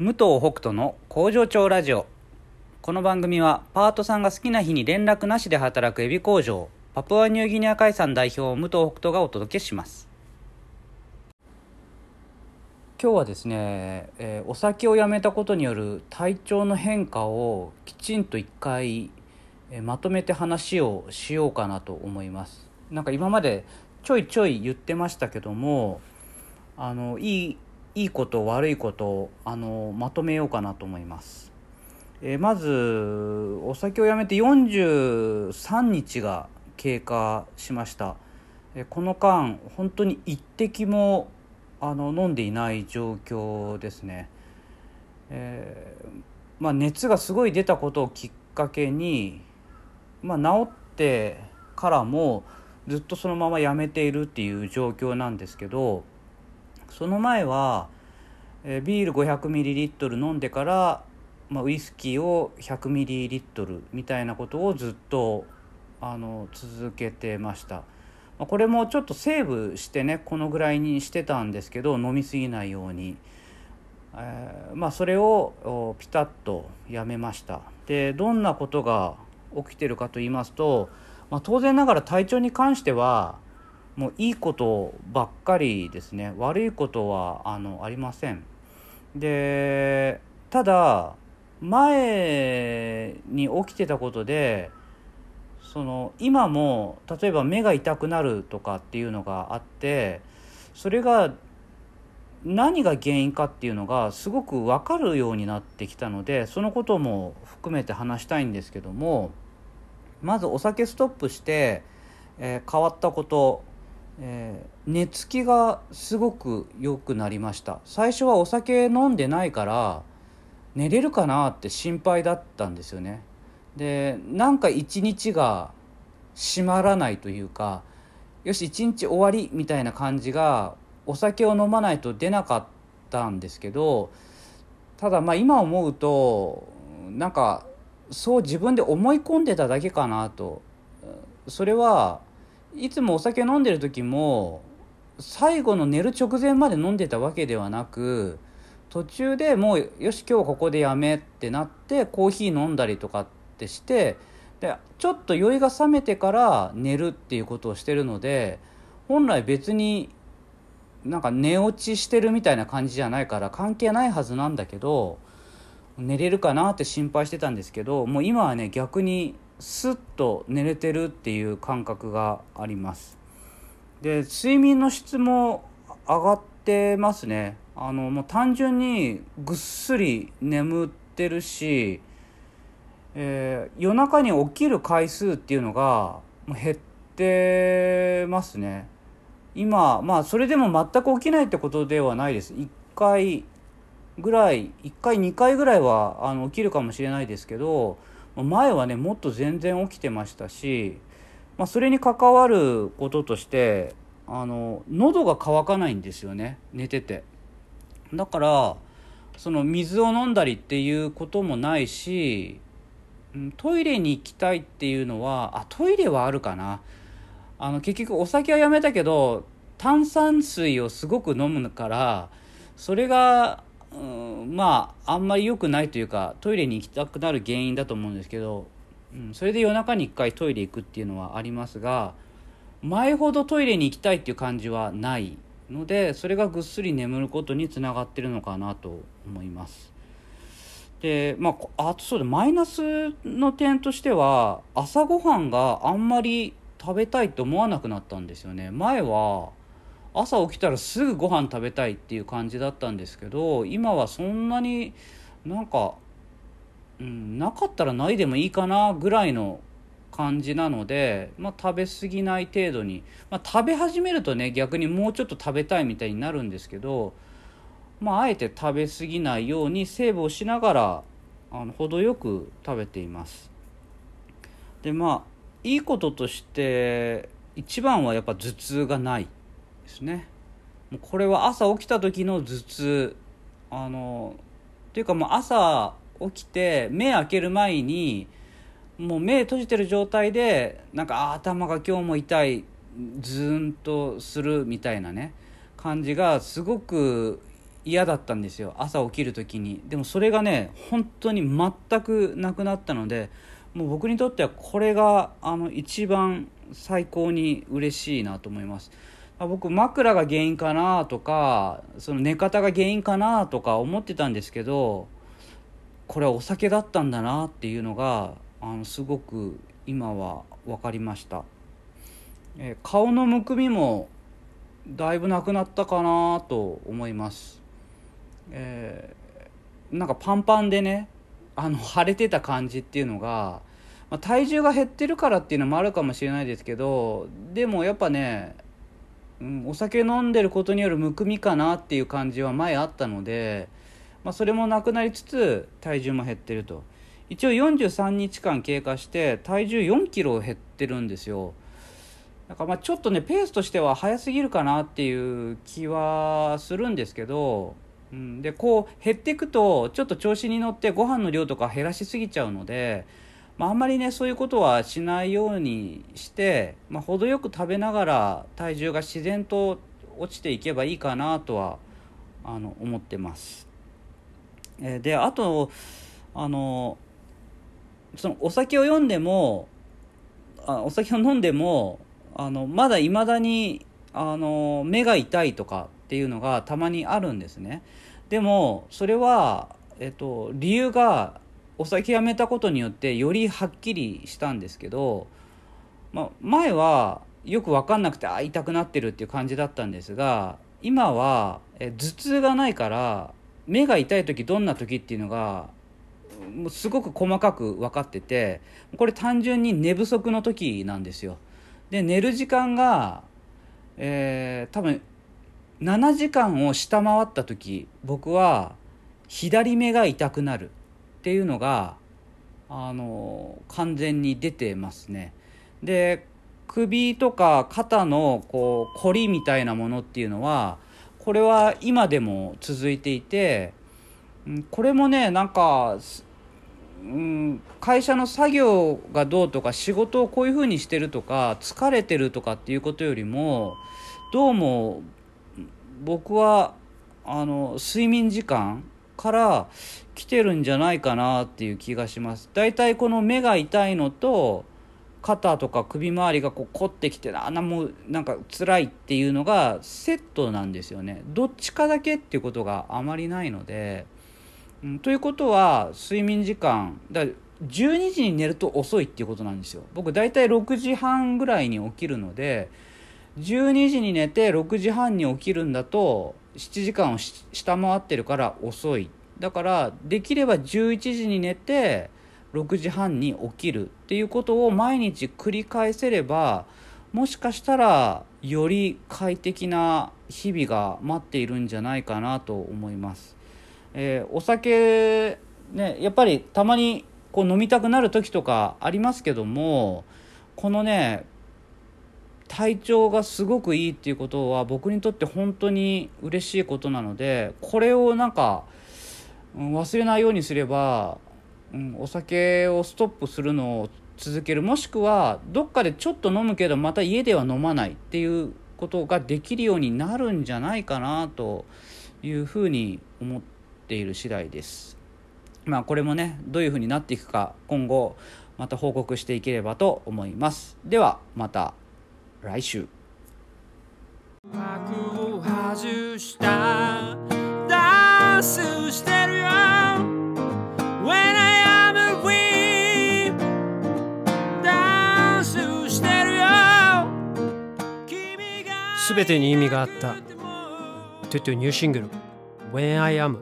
武藤北斗の工場長ラジオ。この番組はパートさんが好きな日に連絡なしで働くエビ工場パプアニューギニア海産代表武藤北斗がお届けします。今日はですね、えーお酒をやめたことによる体調の変化をきちんと一回、えーまとめて話をしようかなと思います。なんか今までちょいちょい言ってましたけどもあのいいいいこと悪いことをあのまとめようかなと思います、えーまずお酒をやめて43日が経過しました、えーこの間本当に一滴もあの飲んでいない状況ですね、えーまあ、熱がすごい出たことをきっかけに、まあ、治ってからもずっとそのままやめているっていう状況なんですけどその前は、えービール 500ml 飲んでから、まあ、ウイスキーを 100ml みたいなことをずっとあの続けてました。まあこれもちょっとセーブしてねこのぐらいにしてたんですけど飲み過ぎないように、えーまあそれをピタッとやめましたでどんなことが起きてるかと言いますと、まあ、当然ながら体調に関してはもういいことばっかりですね。悪いことはあのありません。でただ前に起きてたことでその今も例えば目が痛くなるとかっていうのがあってそれが何が原因かっていうのがすごく分かるようになってきたのでそのことも含めて話したいんですけどもまずお酒ストップして、えー変わったこと、えー寝つきがすごく良くなりました。最初はお酒飲んでないから寝れるかなって心配だったんですよね。でなんか一日が閉まらないというかよし一日終わりみたいな感じがお酒を飲まないと出なかったんですけどただまあ今思うとなんかそう自分で思い込んでただけかなと。それはいつもお酒飲んでる時も最後の寝る直前まで飲んでたわけではなく途中でもうよし今日ここでやめってなってコーヒー飲んだりとかってしてでちょっと酔いが覚めてから寝るっていうことをしてるので本来別になんか寝落ちしてるみたいな感じじゃないから関係ないはずなんだけど寝れるかなって心配してたんですけどもう今はね逆にスッと寝れてるっていう感覚があります。で睡眠の質も上がってますね。あのもう単純にぐっすり眠ってるし、えー夜中に起きる回数っていうのがもう減ってますね。今まあそれでも全く起きないってことではないです。1回ぐらい1回2回ぐらいはあの起きるかもしれないですけど前はねもっと全然起きてましたしまあ、それに関わることとしてあの喉が渇かないんですよね寝てて。だからその水を飲んだりっていうこともないしトイレに行きたいっていうのはあトイレはあるかな。あの結局お酒はやめたけど炭酸水をすごく飲むからそれが、うん、まああんまり良くないというかトイレに行きたくなる原因だと思うんですけどうん、それで夜中に1回トイレ行くっていうのはありますが前ほどトイレに行きたいっていう感じはないのでそれがぐっすり眠ることにつながってるのかなと思います。でまああとそうでマイナスの点としては朝ごはんがあんまり食べたいと思わなくなったんですよね前は朝起きたらすぐご飯食べたいっていう感じだったんですけど今はそんなになんかうん、なかったらないでもいいかなぐらいの感じなので、まあ、食べ過ぎない程度に、まあ、食べ始めるとね逆にもうちょっと食べたいみたいになるんですけど、まあ、えて食べ過ぎないようにセーブをしながらあの程よく食べています。でまあいいこととして一番はやっぱ頭痛がない。ですね。もうこれは朝起きた時の頭痛。あのっていうかもう朝起きて目開ける前にもう目閉じてる状態でなんか頭が今日も痛いズーンとするみたいなね感じがすごく嫌だったんですよ。朝起きる時に。でもそれがね本当に全くなくなったのでもう僕にとってはこれがあの一番最高に嬉しいなと思います。あ僕枕が原因かなとかその寝方が原因かなとか思ってたんですけどこれはお酒だったんだなっていうのがあのすごく今は分かりました、え顔のむくみもだいぶなくなったかなと思います、えー、なんかパンパンでねあの腫れてた感じっていうのが、まあ、体重が減ってるからっていうのもあるかもしれないですけどでもやっぱね、うん、お酒飲んでることによるむくみかなっていう感じは前あったので、まあ、それもなくなりつつ体重も減ってると。一応43日間経過して体重4キロ減ってるんですよ。だからまあちょっとねペースとしては早すぎるかなっていう気はするんですけど、うん、でこう減っていくとちょっと調子に乗ってご飯の量とか減らしすぎちゃうので、まあ、あんまりねそういうことはしないようにして、まあ、程よく食べながら体重が自然と落ちていけばいいかなとはあの思ってます。えであとあのそのお酒を飲んでもあお酒を飲んでもあのまだいまだにあの目が痛いとかっていうのがたまにあるんですねでもそれは、えっと、理由がお酒やめたことによってよりはっきりしたんですけど、ま、前はよく分かんなくてあ痛くなってるっていう感じだったんですが今はえ頭痛がないから目が痛い時どんな時っていうのがもうすごく細かく分かっててこれ単純に寝不足の時なんですよ。で寝る時間が、えー、多分7時間を下回った時僕は左目が痛くなるっていうのがあの完全に出てますね。で首とか肩のこう凝りみたいなものっていうのはこれは今でも続いていてこれもねなんかうん、会社の作業がどうとか仕事をこういうふうにしてるとか疲れてるとかっていうことよりもどうも僕はあの睡眠時間から来てるんじゃないかなっていう気がします。だいたいこの目が痛いのと肩とか首周りがこう凝ってきてあなもうなんか辛いっていうのがセットなんですよね。どっちかだけっていうことがあまりないので。うん、ということは睡眠時間だ12時に寝ると遅いっていうことなんですよ僕大体6時半ぐらいに起きるので12時に寝て6時半に起きるんだと7時間を下回ってるから遅いだからできれば11時に寝て6時半に起きるっていうことを毎日繰り返せればもしかしたらより快適な日々が待っているんじゃないかなと思います。えー、お酒ねやっぱりたまにこう飲みたくなる時とかありますけどもこのね体調がすごくいいっていうことは僕にとって本当に嬉しいことなのでこれをなんか、忘れないようにすれば、うん、お酒をストップするのを続けるもしくはどっかでちょっと飲むけどまた家では飲まないっていうことができるようになるんじゃないかなというふうに思ってっている次第です。まあこれもねどういうふうになっていくか今後また報告していければと思います。ではまた来週。幕を外した。ダンスしてるよ。When I am free ダンスしてるよ。すべてに意味があった。トゥトゥニューシングル。When I Am